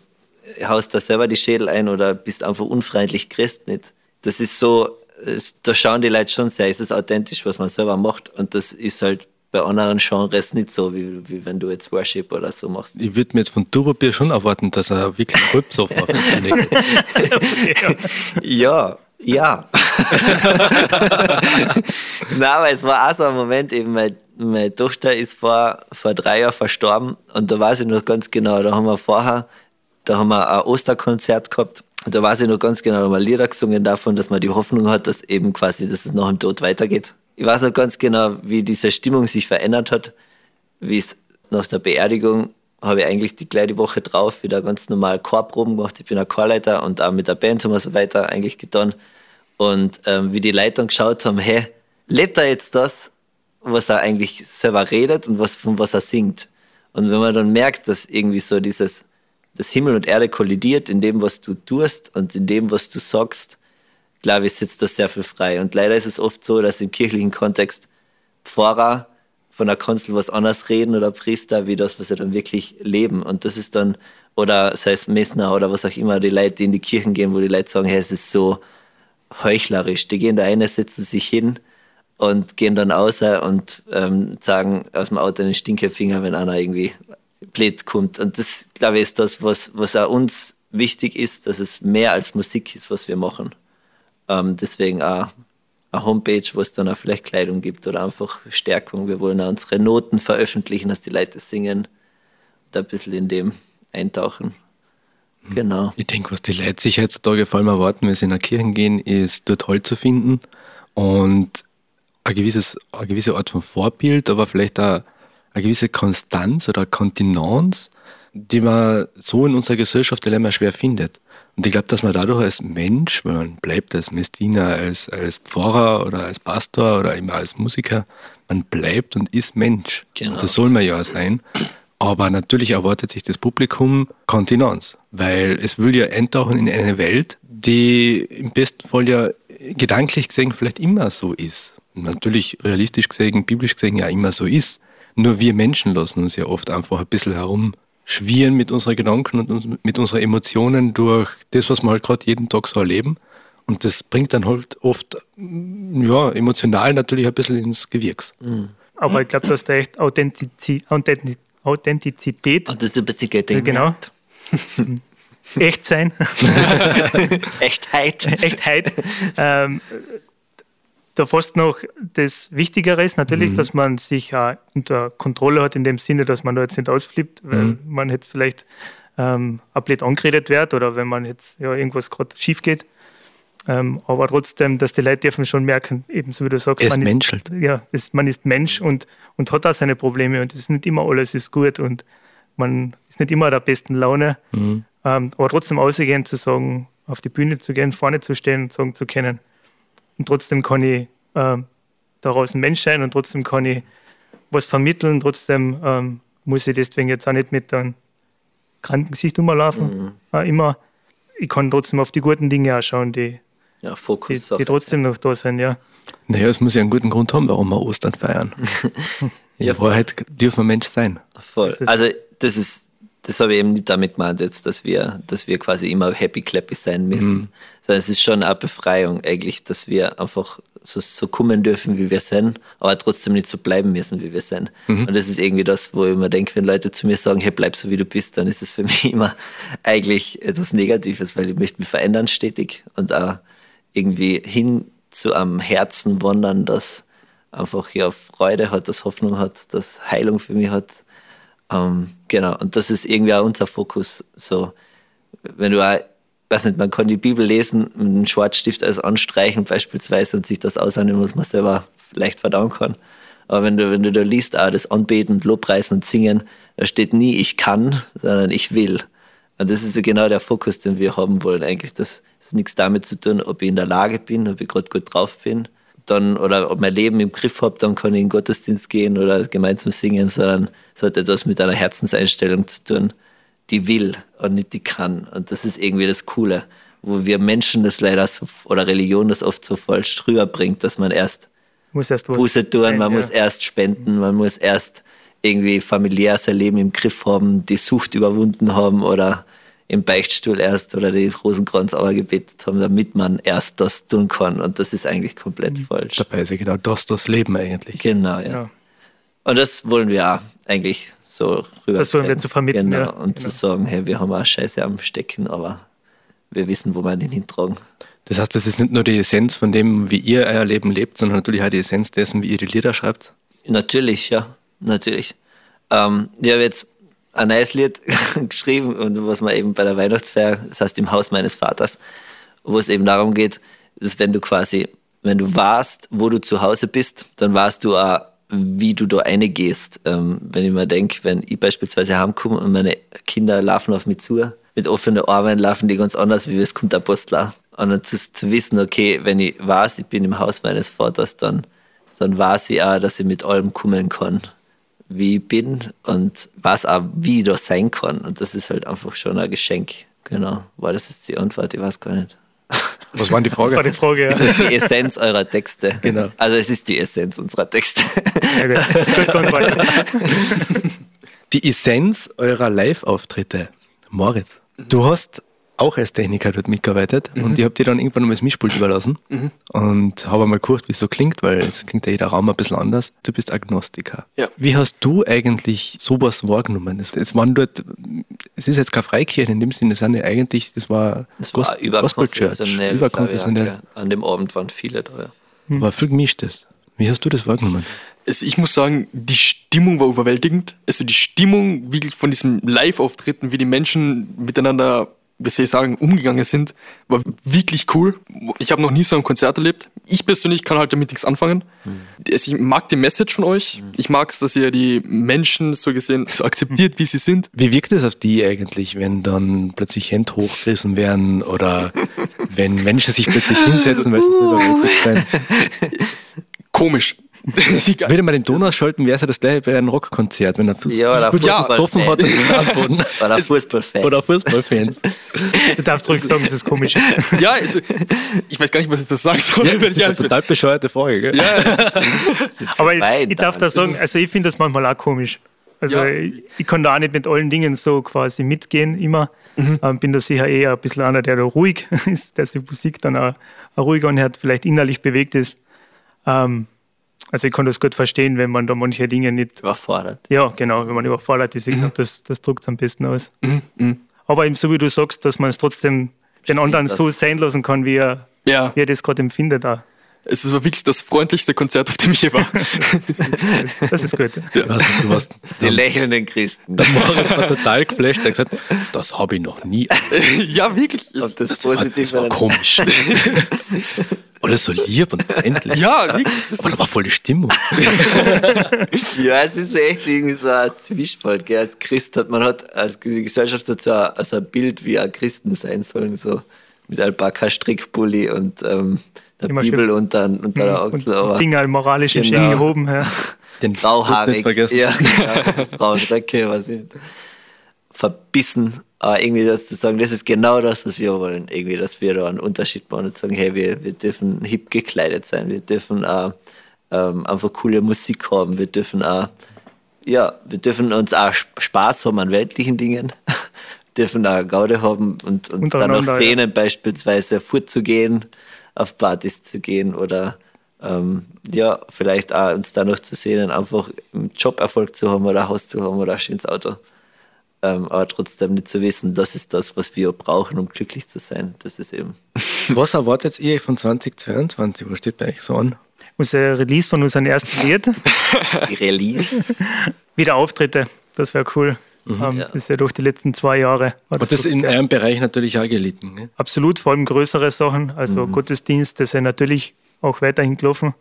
S1: haust da selber die Schädel ein oder bist einfach unfreundlich Christ nicht. Das ist so, da schauen die Leute schon sehr, ist es authentisch, was man selber macht. Und das ist halt bei anderen Genres nicht so, wie, wie wenn du jetzt Worship oder so machst.
S2: Ich würde mir jetzt von Turbobier schon erwarten, dass er wirklich Rülpsoff auflegt.
S1: ja, ja. Na, aber es war auch so ein Moment, eben meine, meine Tochter ist vor, vor drei Jahren verstorben und da weiß ich noch ganz genau, da haben wir vorher, da haben wir ein Osterkonzert gehabt Da weiß ich noch ganz genau, mal Lieder gesungen davon, dass man die Hoffnung hat, dass eben quasi, dass es nach dem Tod weitergeht. Ich weiß noch ganz genau, wie diese Stimmung sich verändert hat, wie es nach der Beerdigung habe ich eigentlich die gleiche Woche drauf wieder ganz normal Chorproben gemacht. Ich bin ein Chorleiter und auch mit der Band haben wir so weiter eigentlich getan. Und ähm, wie die dann geschaut haben, hey, lebt er jetzt das, was er eigentlich selber redet und was, von was er singt? Und wenn man dann merkt, dass irgendwie so dieses, das Himmel und Erde kollidiert in dem, was du tust und in dem, was du sagst, glaube ich, sitzt das sehr viel frei. Und leider ist es oft so, dass im kirchlichen Kontext Pfarrer von der Konzel was anderes reden oder Priester, wie das, was sie dann wirklich leben. Und das ist dann, oder sei es Messner oder was auch immer, die Leute, die in die Kirchen gehen, wo die Leute sagen, hey, es ist so heuchlerisch. Die gehen da rein, setzen sich hin und gehen dann außer und ähm, sagen aus dem Auto einen Stinkefinger, wenn einer irgendwie blöd kommt. Und das, glaube ich, ist das, was, was auch uns wichtig ist, dass es mehr als Musik ist, was wir machen. Ähm, deswegen auch eine Homepage, wo es dann auch vielleicht Kleidung gibt oder einfach Stärkung. Wir wollen auch unsere Noten veröffentlichen, dass die Leute singen und ein bisschen in dem eintauchen.
S2: Mhm. Genau. Ich denke, was die Leute sich heutzutage vor allem erwarten, wenn sie in eine Kirche gehen, ist dort Halt zu finden und ein gewisses, eine gewisse Art von Vorbild, aber vielleicht auch eine gewisse Konstanz oder Kontinenz, die man so in unserer Gesellschaft immer schwer findet. Und ich glaube, dass man dadurch als Mensch, wenn man bleibt als Messdiener, als, als Pfarrer oder als Pastor oder immer als Musiker, man bleibt und ist Mensch. Genau. Und das soll man ja sein. Aber natürlich erwartet sich das Publikum Kontinenz, weil es will ja eintauchen in eine Welt, die im besten Fall ja gedanklich gesehen vielleicht immer so ist. Natürlich realistisch gesehen, biblisch gesehen ja immer so ist. Nur wir Menschen lassen uns ja oft einfach ein bisschen herum schwirren mit unseren Gedanken und mit unseren Emotionen durch das, was wir halt gerade jeden Tag so erleben. Und das bringt dann halt oft, ja, emotional natürlich ein bisschen ins Gewirks.
S3: Mhm. Aber ich glaube, du hast da echt Authentizität. Authentizität.
S1: Oh, das ist ein bisschen ja,
S3: Genau. Echt sein.
S1: Echtheit.
S3: Echtheit. Ähm, da fast noch das Wichtigere ist natürlich, mhm. dass man sich auch unter Kontrolle hat, in dem Sinne, dass man da jetzt nicht ausflippt, weil mhm. man jetzt vielleicht ähm, blöd angeredet wird oder wenn man jetzt ja, irgendwas gerade schief geht. Ähm, aber trotzdem, dass die Leute dürfen schon merken, ebenso wie du sagst,
S2: es man menschelt.
S3: Ist, ja, ist, man ist Mensch und, und hat auch seine Probleme und es ist nicht immer alles ist gut und man ist nicht immer der besten Laune. Mhm. Ähm, aber trotzdem ausgehend zu sagen, auf die Bühne zu gehen, vorne zu stehen und sagen zu können, und trotzdem kann ich äh, daraus ein Mensch sein und trotzdem kann ich was vermitteln. Trotzdem ähm, muss ich deswegen jetzt auch nicht mit einem kranken Gesicht rumlaufen. Mhm. Äh, immer. Ich kann trotzdem auf die guten Dinge auch schauen, die,
S1: ja, Fokus
S3: die, die trotzdem noch da sind. Ja.
S2: Naja, es muss ja einen guten Grund haben, warum wir Ostern feiern. In ja, Wahrheit dürfen wir Mensch sein.
S1: Voll. Also das ist das habe ich eben nicht damit gemeint, jetzt, dass wir, dass wir quasi immer happy clappy sein müssen. Mhm. Sondern es ist schon eine Befreiung eigentlich, dass wir einfach so, so kommen dürfen, wie wir sind, aber trotzdem nicht so bleiben müssen, wie wir sind. Mhm. Und das ist irgendwie das, wo ich immer denke, wenn Leute zu mir sagen, hey, bleib so wie du bist, dann ist es für mich immer eigentlich etwas Negatives, weil ich möchte mich verändern stetig und auch irgendwie hin zu einem Herzen wandern, das einfach ja Freude hat, das Hoffnung hat, das Heilung für mich hat ähm, genau, und das ist irgendwie auch unser Fokus. So, wenn du auch, weiß nicht, man kann die Bibel lesen mit einem Schwarzstift als anstreichen beispielsweise und sich das aushandeln, was man selber leicht verdauen kann. Aber wenn du, wenn du da liest, auch das Anbeten und Lobpreisen und Singen, da steht nie ich kann, sondern ich will. Und das ist so genau der Fokus, den wir haben wollen eigentlich. Das hat nichts damit zu tun, ob ich in der Lage bin, ob ich gerade gut drauf bin, dann oder ob mein Leben im Griff habe, dann kann ich in den Gottesdienst gehen oder gemeinsam singen, sondern es hat etwas mit einer Herzenseinstellung zu tun, die will und nicht die kann. Und das ist irgendwie das Coole, wo wir Menschen das leider so, oder Religion das oft so falsch rüberbringt, dass man erst,
S3: muss erst
S1: Buße tun, man ja. muss erst spenden, man muss erst irgendwie familiär sein Leben im Griff haben, die Sucht überwunden haben oder im Beichtstuhl erst oder die Rosenkranz aber gebetet haben, damit man erst das tun kann. Und das ist eigentlich komplett mhm. falsch.
S2: Dabei ist ja genau das das Leben eigentlich.
S1: Genau, ja. ja. Und das wollen wir auch eigentlich so rüber.
S3: Das wollen wir zu vermitteln.
S1: Genau. Ja. Und genau. zu sagen, hey, wir haben auch Scheiße am Stecken, aber wir wissen, wo wir den hintragen.
S2: Das heißt, das ist nicht nur die Essenz von dem, wie ihr euer Leben lebt, sondern natürlich auch die Essenz dessen, wie ihr die Lieder schreibt?
S1: Natürlich, ja, natürlich. Ähm, ich habe jetzt ein neues Lied geschrieben und was man eben bei der Weihnachtsfeier, das heißt im Haus meines Vaters, wo es eben darum geht, dass wenn du quasi, wenn du warst, wo du zu Hause bist, dann warst du auch, wie du da reingehst. Ähm, wenn ich mir denke, wenn ich beispielsweise heimkomme und meine Kinder laufen auf mich zu, mit offenen Armen laufen die ganz anders, wie es kommt der Postler. Und dann zu, zu wissen, okay, wenn ich weiß, ich bin im Haus meines Vaters, dann, dann weiß ich auch, dass ich mit allem kommen kann wie ich bin und was auch wie ich da sein kann. Und das ist halt einfach schon ein Geschenk. Genau. War das jetzt die Antwort? Ich weiß gar nicht.
S2: Was war die Frage?
S3: Das war die Frage, ja.
S1: Das ist die Essenz eurer Texte.
S2: Genau.
S1: Also es ist die Essenz unserer Texte.
S2: Die Essenz eurer Live-Auftritte. Moritz, du hast auch als Techniker dort mitgearbeitet und ich habe dir dann irgendwann mal das Mischpult überlassen und habe mal geguckt, wie es so klingt, weil es klingt ja jeder Raum ein bisschen anders. Du bist Agnostiker.
S4: Ja.
S2: Wie hast du eigentlich sowas wahrgenommen? Es, es waren dort, es ist jetzt keine Freikirche in dem Sinne, es sind ja eigentlich, das war,
S1: Das
S2: Gos-
S1: war
S2: Gospel Church,
S1: überkonfessionell.
S2: überkonfessionell.
S1: ja. An dem Abend waren viele da. Ja.
S2: War viel gemischtes. Wie hast du das wahrgenommen?
S4: Also ich muss sagen, die Stimmung war überwältigend. Also die Stimmung wirklich von diesem Live-Auftritten, wie die Menschen miteinander, wie soll ich sagen, umgegangen sind, war wirklich cool. Ich habe noch nie so ein Konzert erlebt. Ich persönlich kann halt damit nichts anfangen. Also ich mag die Message von euch. Ich mag es, dass ihr die Menschen so gesehen so akzeptiert, wie sie sind.
S2: Wie wirkt es auf die eigentlich, wenn dann plötzlich Hände hochgerissen werden oder wenn Menschen sich plötzlich hinsetzen, weil sie witzig sein?
S4: Komisch.
S2: Würde man den Ton ausschalten, wäre es ja das gleiche bei einem Rockkonzert, wenn er
S1: Ja, oder
S2: Fußball
S4: Ja.
S2: gesoffen hat und.
S1: Oder Fußballfan.
S2: oder Fußballfans.
S3: Du darfst ruhig sagen, das ist komisch.
S4: ja, also, ich weiß gar nicht, was ich das sagen soll.
S2: Ja, das ist eine total bescheuerte Frage. Gell?
S4: ja, ist,
S3: Aber ich, ich darf da
S1: das
S3: sagen, also ich finde das manchmal auch komisch. Also
S4: Ja.
S3: ich, ich kann da auch nicht mit allen Dingen so quasi mitgehen immer. Ähm, bin da sicher eher ein bisschen einer, der da ruhig ist, der sich Musik dann auch, auch ruhig anhört, vielleicht innerlich bewegt ist. Ähm, also ich kann das gut verstehen, wenn man da manche Dinge nicht,
S1: Überfordert.
S3: ja genau, wenn man überfordert ist, ich glaube, das, das drückt am besten aus. Aber eben so wie du sagst, dass man es trotzdem den anderen
S1: das-
S3: so sein lassen kann, wie er,
S4: ja,
S3: wie er das gerade empfindet. Auch.
S4: es war wirklich das freundlichste Konzert, auf dem ich je war.
S3: Das ist gut.
S2: Du warst, du warst,
S1: Die lächelnden Christen.
S2: der Moritz war total geflasht. Er hat gesagt, das habe ich noch nie.
S4: ja, wirklich.
S1: Und das,
S2: Das war, das war komisch. Alles so lieb und freundlich.
S4: Ja, wirklich.
S2: Aber da war voll die Stimmung.
S1: Ja, es ist echt irgendwie so ein Zwiespalt. Gell? Als Christ hat man hat, als die Gesellschaft hat so ein, also ein Bild, wie ein Christen sein sollen, so mit Alpaka-Strickpulli und ähm, der
S3: Immer
S1: Bibel
S3: schön-
S1: unter, unter der
S3: Und
S1: Achsel. Aber
S3: Finger moralisch
S1: Genau.
S3: gehoben. Ja.
S2: Den
S1: grauhaarig.
S2: nicht vergessen.
S1: Ja, genau. Frauenröcke, was ich verbissen. Aber irgendwie das zu sagen, das ist genau das, was wir wollen. Irgendwie, dass wir da einen Unterschied machen und sagen, hey, wir, wir dürfen hip gekleidet sein, wir dürfen auch ähm, einfach coole Musik haben, wir dürfen auch, ja, wir dürfen uns auch Sp- Spaß haben an weltlichen Dingen, wir dürfen auch Gaude haben und uns dann auch
S3: Untereinander, ja.
S1: sehnen, beispielsweise fortzugehen, auf Partys zu gehen oder ähm, ja, vielleicht auch uns dann noch zu sehen, einfach im Job Erfolg zu haben oder ein Haus zu haben oder ein schönes Auto. Ähm, aber trotzdem nicht zu wissen, das ist das, was wir brauchen, um glücklich zu sein. Das ist eben
S2: Was erwartet ihr von 2022? Was steht bei euch so an?
S3: Unser Release von unserem ersten Lied.
S1: die Release.
S3: Wieder Auftritte, das wäre cool. Ähm,
S1: Ja.
S3: Das ist ja durch die letzten zwei Jahre. War
S2: Und das
S3: so-
S2: in eurem Bereich natürlich auch gelitten. Ne?
S3: Absolut, vor allem größere Sachen. Also
S1: Mhm.
S3: Gottesdienst, das ist ja natürlich auch weiterhin gelaufen.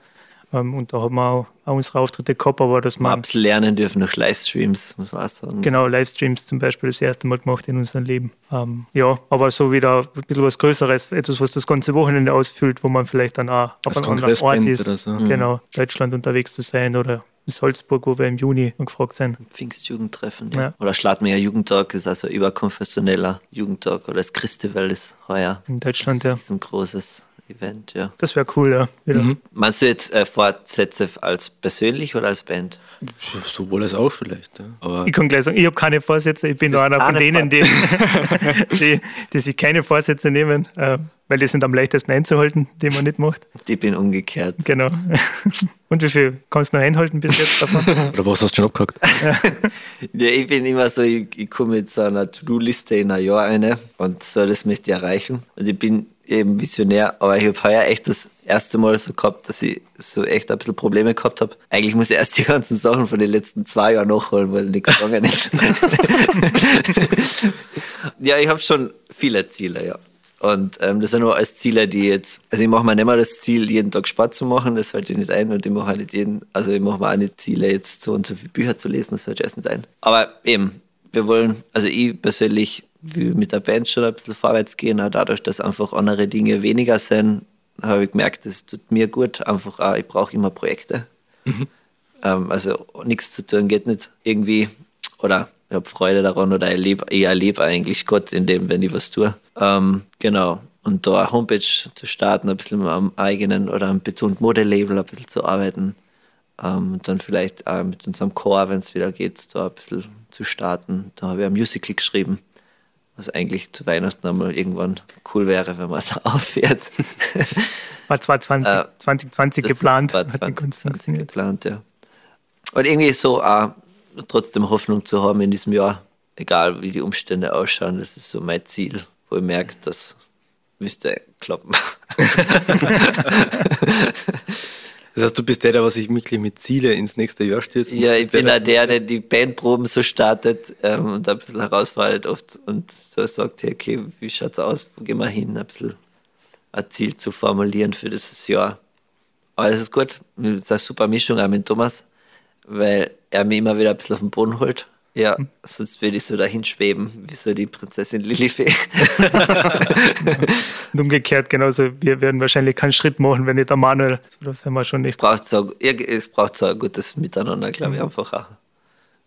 S3: Ähm, und da haben wir auch, auch unsere Auftritte gehabt, aber dass wir
S1: ein bisschen lernen dürfen durch Livestreams, muss man auch sagen.
S3: genau Livestreams zum Beispiel das erste Mal gemacht in unserem Leben. Ähm, ja, aber so wieder ein bisschen was Größeres, etwas, was das ganze Wochenende ausfüllt, wo man vielleicht dann auch auf einem anderen Ort ist.
S2: oder so.
S3: Genau, Deutschland unterwegs zu sein oder in Salzburg, wo wir im Juni gefragt sind.
S1: Pfingstjugendtreffen. Ja.
S3: Ja.
S1: Oder Schladminger Jugendtag ist also ein überkonfessioneller Jugendtag. Oder das Christival ist heuer.
S3: In Deutschland, ja.
S1: Das ist ein großes Event, ja.
S3: Das wäre cool, ja.
S2: Mhm.
S1: Meinst du jetzt äh, Fortsätze als persönlich oder als Band?
S2: Sowohl als auch vielleicht. Ja. Aber
S3: Ich kann gleich sagen, ich habe keine Vorsätze. Ich bin
S1: hast
S3: einer von denen, die, die, die sich keine Vorsätze nehmen, äh, weil die sind am leichtesten einzuhalten, die man nicht macht.
S1: Ich bin umgekehrt.
S3: Genau. Und wie viel kannst du noch einhalten bis jetzt davon?
S2: oder was hast du schon abgehakt?
S1: Ja, ich bin immer so, ich, ich komme mit so einer To-Do-Liste in ein Jahr eine und so, das möchte ich erreichen. Und ich bin eben visionär, aber ich habe heuer echt das erste Mal so gehabt, dass ich so echt ein bisschen Probleme gehabt habe. Eigentlich muss ich erst die ganzen Sachen von den letzten zwei Jahren nachholen, weil nichts gegangen ist. ja, ich habe schon viele Ziele, ja. Und ähm, das sind nur als Ziele, die jetzt, also ich mache mir nicht mehr das Ziel, jeden Tag Sport zu machen, das halte ich nicht ein und ich mache auch nicht jeden, also ich mache mir auch nicht Ziele, jetzt so und so viele Bücher zu lesen, das halte ich erst nicht ein. Aber eben, wir wollen, also ich persönlich will mit der Band schon ein bisschen vorwärts gehen, auch dadurch, dass einfach andere Dinge weniger sind, habe ich gemerkt, das tut mir gut, einfach auch, ich brauche immer Projekte. Mhm. Ähm, also nichts zu tun geht nicht irgendwie, oder ich habe Freude daran oder ich erlebe eigentlich Gott in dem, wenn ich was tue. Ähm, genau. Und da eine Homepage zu starten, ein bisschen am eigenen oder am betont Modelabel ein bisschen zu arbeiten. Ähm, und dann vielleicht auch mit unserem Chor, wenn es wieder geht, da ein bisschen zu starten. Da habe ich ein Musical geschrieben, was eigentlich zu Weihnachten einmal irgendwann cool wäre, wenn man es aufhört.
S3: War zwar 20, äh, 2020 geplant.
S1: War 2020 geplant, ja. Und irgendwie so auch trotzdem Hoffnung zu haben in diesem Jahr, egal wie die Umstände ausschauen, das ist so mein Ziel, wo ich merke, das müsste klappen.
S2: Das heißt, du bist der, der was sich wirklich mit Ziele ins nächste Jahr stürzt?
S1: Ja, ich bin der, der, der die Bandproben so startet ähm, und ein bisschen herausfordert oft und so sagt, hey, okay, wie schaut's aus, wo gehen wir hin, ein bisschen ein Ziel zu formulieren für dieses Jahr. Aber das ist gut, das ist eine super Mischung auch mit Thomas, weil er mich immer wieder ein bisschen auf den Boden holt. Ja, sonst würde ich so dahin schweben, wie so die Prinzessin Lilifee.
S3: und umgekehrt genauso, wir werden wahrscheinlich keinen Schritt machen, wenn nicht der Manuel. Das haben wir schon nicht.
S1: Braucht so, es braucht so ein gutes Miteinander, glaube ich, mhm. einfach auch.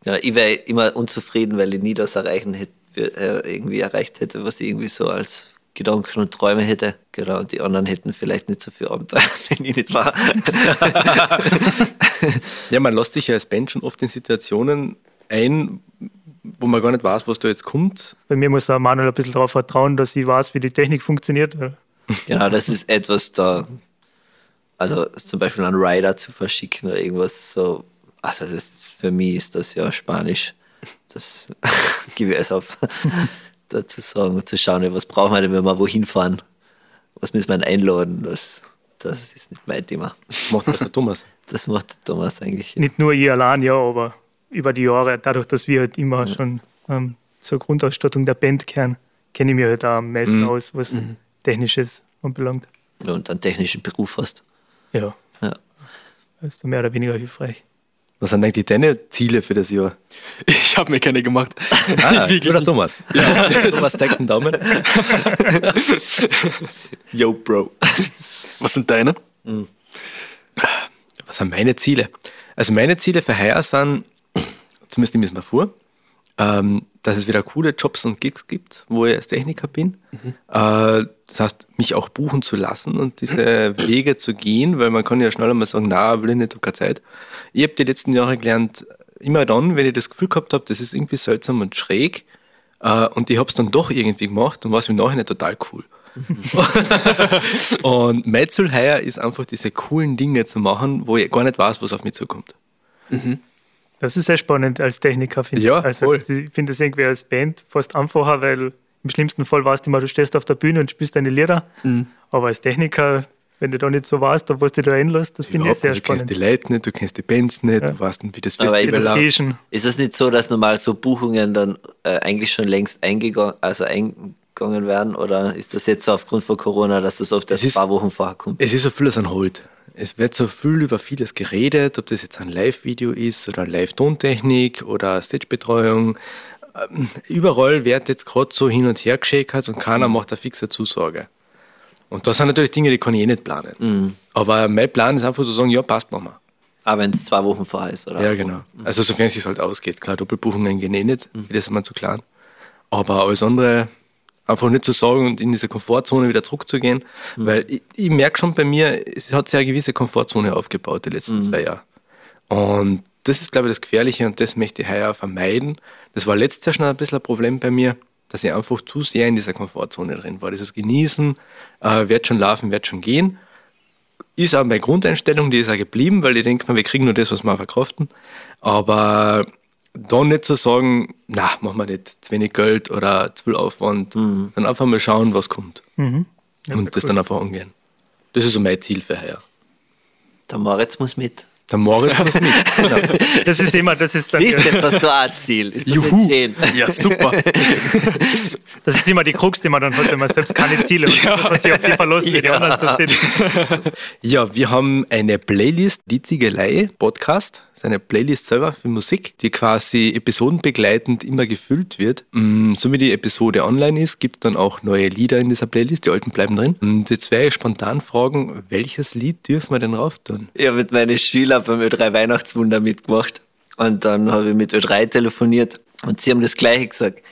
S1: Ja, ich wäre immer unzufrieden, weil ich nie das erreichen hätte, äh, irgendwie erreicht hätte, was ich irgendwie so als Gedanken und Träume hätte. Genau, und die anderen hätten vielleicht nicht so viel Abenteuer, wenn ich nicht war.
S2: ja, man lässt sich ja als Band schon oft in Situationen ein, wo man gar nicht weiß, was da jetzt kommt.
S3: Bei mir muss der Manuel ein bisschen darauf vertrauen, dass ich weiß, wie die Technik funktioniert.
S1: Genau, das ist etwas da, also zum Beispiel einen Rider zu verschicken oder irgendwas so, also das, für mich ist das ja Spanisch. Das gebe ich es ab, da zu sagen, zu schauen, was brauchen wir denn, wenn wir wohin fahren? Was müssen wir einladen? Das, das ist nicht mein Thema.
S2: Das macht das der Thomas.
S1: Das macht der Thomas eigentlich.
S3: Nicht nur ihr allein, ja, aber über die Jahre, dadurch, dass wir halt immer schon ähm, zur Grundausstattung der Band kehren, kenne ich mich halt auch am meisten mhm. aus, was mhm. Technisches anbelangt.
S1: Ja, und einen technischen Beruf hast.
S3: Ja. ja. Das ist mehr oder weniger hilfreich.
S2: Was sind eigentlich deine Ziele für das Jahr?
S4: Ich habe mir keine gemacht.
S2: Ah, oder Thomas. Ja. Thomas zeigt den Daumen.
S4: Yo, Bro. Was sind deine?
S2: Mhm. Was sind meine Ziele? Also meine Ziele für heuer sind zumindest nehme ich es mal vor, ähm, dass es wieder coole Jobs und Gigs gibt, wo ich als Techniker bin. Mhm. Äh, das heißt, mich auch buchen zu lassen und diese Wege zu gehen, weil man kann ja schnell einmal sagen, na, will ich nicht, habe keine Zeit. Ich habe die letzten Jahre gelernt, immer dann, wenn ich das Gefühl gehabt habe, das ist irgendwie seltsam und schräg, äh, und ich habe es dann doch irgendwie gemacht und war es im Nachhinein total cool. und mein Ziel heuer ist einfach diese coolen Dinge zu machen, wo ich gar nicht weiß, was auf mich zukommt. Mhm.
S3: Das ist sehr spannend als Techniker, finde
S2: ja,
S3: ich. Also, voll. Ich finde das irgendwie als Band fast einfacher, weil im schlimmsten Fall weißt du immer, du stehst auf der Bühne und spielst deine Lieder. Mhm. Aber als Techniker, wenn du da nicht so weißt, auf was du da einlässt, das finde ja, ich sehr
S2: du
S3: spannend.
S2: Du kennst die Leute nicht, du kennst die Bands nicht, ja. du weißt nicht, wie das Festival
S1: läuft. Ist es nicht so, dass normal so Buchungen dann äh, eigentlich schon längst eingegangen, also eingegangen werden? Oder ist das jetzt so aufgrund von Corona, dass das oft erst ein paar Wochen vorher kommt?
S2: Es ist so vieles an Hold es wird so viel über vieles geredet, ob das jetzt ein Live-Video ist oder Live-Tontechnik oder Stagebetreuung. Ähm, überall wird jetzt gerade so hin und her geschickt und keiner mhm. macht eine fixe Zusage. Und das sind natürlich Dinge, die kann ich eh nicht planen. Mhm. Aber mein Plan ist einfach zu sagen, ja, passt, wir.
S1: Aber wenn es zwei Wochen vorher ist, oder?
S2: Ja, genau. Mhm. Also sofern es sich halt ausgeht. Klar, Doppelbuchungen gehen eh nicht, mhm. das ist mal zu klar. Aber alles andere einfach nicht zu sagen und in diese Komfortzone wieder zurückzugehen, mhm. weil ich, ich merke schon bei mir, es hat sich eine gewisse Komfortzone aufgebaut die letzten mhm. zwei Jahre. Und das ist, glaube ich, das Gefährliche und das möchte ich heuer vermeiden. Das war letztes Jahr schon ein bisschen ein Problem bei mir, dass ich einfach zu sehr in dieser Komfortzone drin war. Dieses Genießen, äh, wird schon laufen, wird schon gehen. Ist auch meine Grundeinstellung, die ist auch geblieben, weil ich denke, wir kriegen nur das, was wir verkraften. Aber dann nicht zu sagen, na, machen wir nicht zu wenig Geld oder zu viel Aufwand, mhm. dann einfach mal schauen, was kommt. Mhm.
S3: Ja,
S2: und das
S3: cool.
S2: dann einfach angehen. Das ist so mein Ziel für heuer.
S1: Der Moritz muss mit.
S2: Der Moritz muss mit. Genau.
S3: Das ist immer, das ist dann,
S1: Ist das das so ein Ziel? Ist das
S4: Juhu.
S1: nicht schön?
S4: Ja, super.
S3: das ist immer die Krux, die man dann hat, wenn man selbst keine Ziele hat, dass man sich auf die verlassen, wie die anderen so sind.
S2: Ja, wir haben eine Playlist, die Ziegelei Podcast. Eine Playlist selber für Musik, die quasi episodenbegleitend immer gefüllt wird. Mm, So wie die Episode online ist, gibt es dann auch neue Lieder in dieser Playlist. Die alten bleiben drin. Und jetzt wäre ich spontan fragen, welches Lied dürfen wir denn rauf tun?
S1: Ich habe mit meinen Schülern beim Ö3 Weihnachtswunder mitgemacht. Und dann habe ich mit Ö3 telefoniert und sie haben das gleiche gesagt.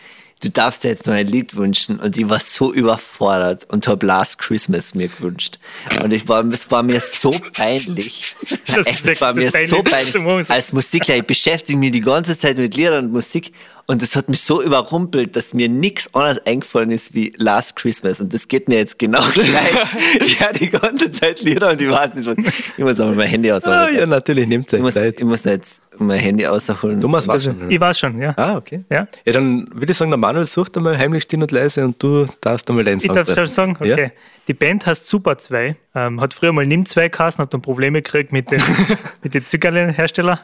S1: Du darfst dir jetzt noch ein Lied wünschen. Und ich war so überfordert und habe Last Christmas mir gewünscht. Und ich war, es war mir so peinlich.
S3: Das
S1: es war mir so peinlich. Als Musiklehrer, ich beschäftige mich die ganze Zeit mit Liedern und Musik. Und das hat mich so überrumpelt, dass mir nichts anderes eingefallen ist wie Last Christmas. Und das geht mir jetzt genau gleich. ich höre die ganze Zeit Lieder und ich weiß nicht, was. Ich muss aber mein Handy ausholen.
S2: Ah, ja, natürlich, nehmt
S1: ich,
S2: euch
S1: muss,
S2: Zeit.
S1: ich muss jetzt mein Handy ausholen.
S2: Thomas war schon.
S3: Ich weiß schon, ja.
S2: Ah, okay.
S3: Ja.
S2: Ja, dann würde ich sagen, der Manuel sucht einmal heimlich still und leise und du darfst einmal deinen
S3: Ich
S2: Song
S3: darf schon sagen,
S2: Ja?
S3: okay. Die Band heißt Super 2. Ähm, hat früher mal Nimm 2 geheißen, hat dann Probleme gekriegt mit den, mit den Zuckerle-Herstellern.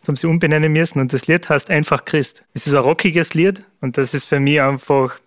S3: Das haben sie umbenennen müssen. Und das Lied heißt einfach Christ. Es ist ein rockiges Lied und das ist für mich einfach.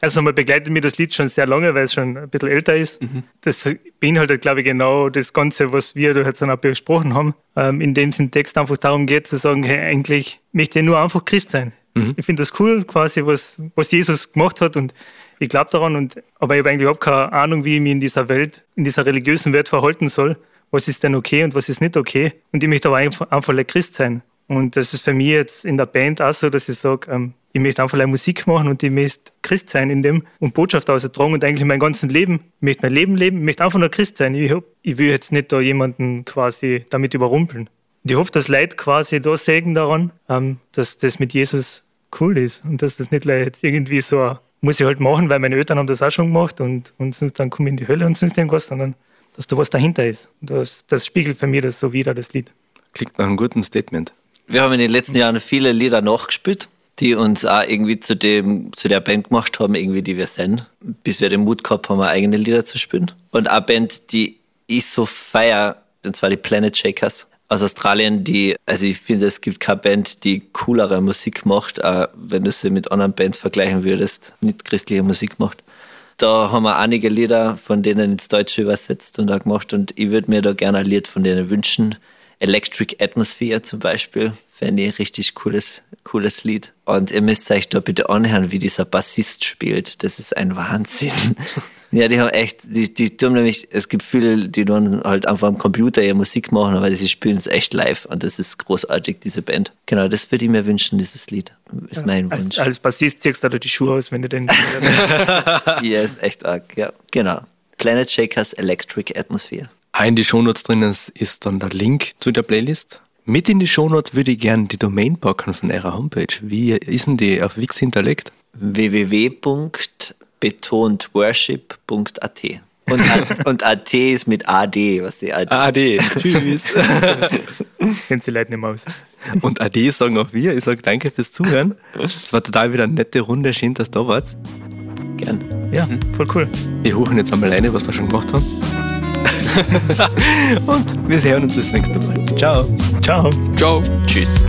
S3: Erst einmal begleitet mich das Lied schon sehr lange, weil es schon ein bisschen älter ist. Das beinhaltet, glaube ich, genau das Ganze, was wir da jetzt dann auch besprochen haben. Ähm, in dem es im Text einfach darum geht, zu sagen, hey, eigentlich möchte ich nur einfach Christ sein. Ich finde das cool, quasi, was, was Jesus gemacht hat und ich glaube daran. Und, aber ich habe eigentlich überhaupt keine Ahnung, wie ich mich in dieser Welt, in dieser religiösen Welt verhalten soll. Was ist denn okay und was ist nicht okay? Und ich möchte aber einfach, ein Christ sein. Und das ist für mich jetzt in der Band auch so, dass ich sage, ähm, ich möchte einfach eine Musik machen und ich möchte Christ sein in dem und Botschaft austragen und eigentlich mein ganzes Leben. Ich möchte mein Leben leben, ich möchte einfach nur Christ sein. Ich, ich will jetzt nicht da jemanden quasi damit überrumpeln. Und ich hoffe, dass Leute quasi da sägen daran, ähm, dass das mit Jesus cool ist und dass das nicht jetzt irgendwie so muss ich halt machen, weil meine Eltern haben das auch schon gemacht und, und sonst dann komme ich in die Hölle und sonst irgendwas, sondern dass da was dahinter ist. Das, das spiegelt für mich das so wieder, das Lied.
S2: Klingt nach einem guten Statement.
S1: Wir haben in den letzten Jahren viele Lieder nachgespielt, die uns auch irgendwie zu, dem, zu der Band gemacht haben, irgendwie die wir sind. Bis wir den Mut gehabt haben, eigene Lieder zu spielen. Und eine Band, die ich so feier, und zwar die Planet Shakers aus Australien, die, also ich finde, es gibt keine Band, die coolere Musik macht, auch wenn du sie mit anderen Bands vergleichen würdest, nicht christliche Musik macht. Da haben wir einige Lieder von denen ins Deutsche übersetzt und auch gemacht und ich würde mir da gerne ein Lied von denen wünschen. Electric Atmosphere zum Beispiel, fände ich ein richtig cooles, cooles Lied. Und ihr müsst euch da bitte anhören, wie dieser Bassist spielt. Das ist ein Wahnsinn. ja, die haben echt, die, die tun nämlich, es gibt viele, die dann halt einfach am Computer ihre Musik machen, aber sie spielen es echt live und das ist großartig, diese Band. Genau, das würde ich mir wünschen, dieses Lied. Ist mein Wunsch.
S3: Als, als Bassist ziehst du da die Schuhe aus, wenn du den.
S1: Ja, ist echt arg, ja. Genau. Planet Shakers Electric Atmosphere.
S2: Auch in die Shownotes drinnen ist dann der Link zu der Playlist. Mit in die Shownotes würde ich gerne die Domain packen von eurer Homepage. Wie ist denn die auf Wix hinterlegt?
S1: www.betontworship.at betontworship.at. Und, und AT ist mit AD, was die AD.
S2: AD, tschüss.
S3: Kennst die Leute nicht mehr aus.
S2: Und AD sagen auch wir. Ich sage danke fürs Zuhören. Es war total wieder eine nette Runde. Schön, dass du da warst.
S1: Gern.
S3: Ja, voll cool.
S2: Wir hochen jetzt einmal alleine, was wir schon gemacht haben. und wir sehen uns das nächste Mal. Ciao.
S3: Ciao.
S4: Ciao.
S1: Tschüss.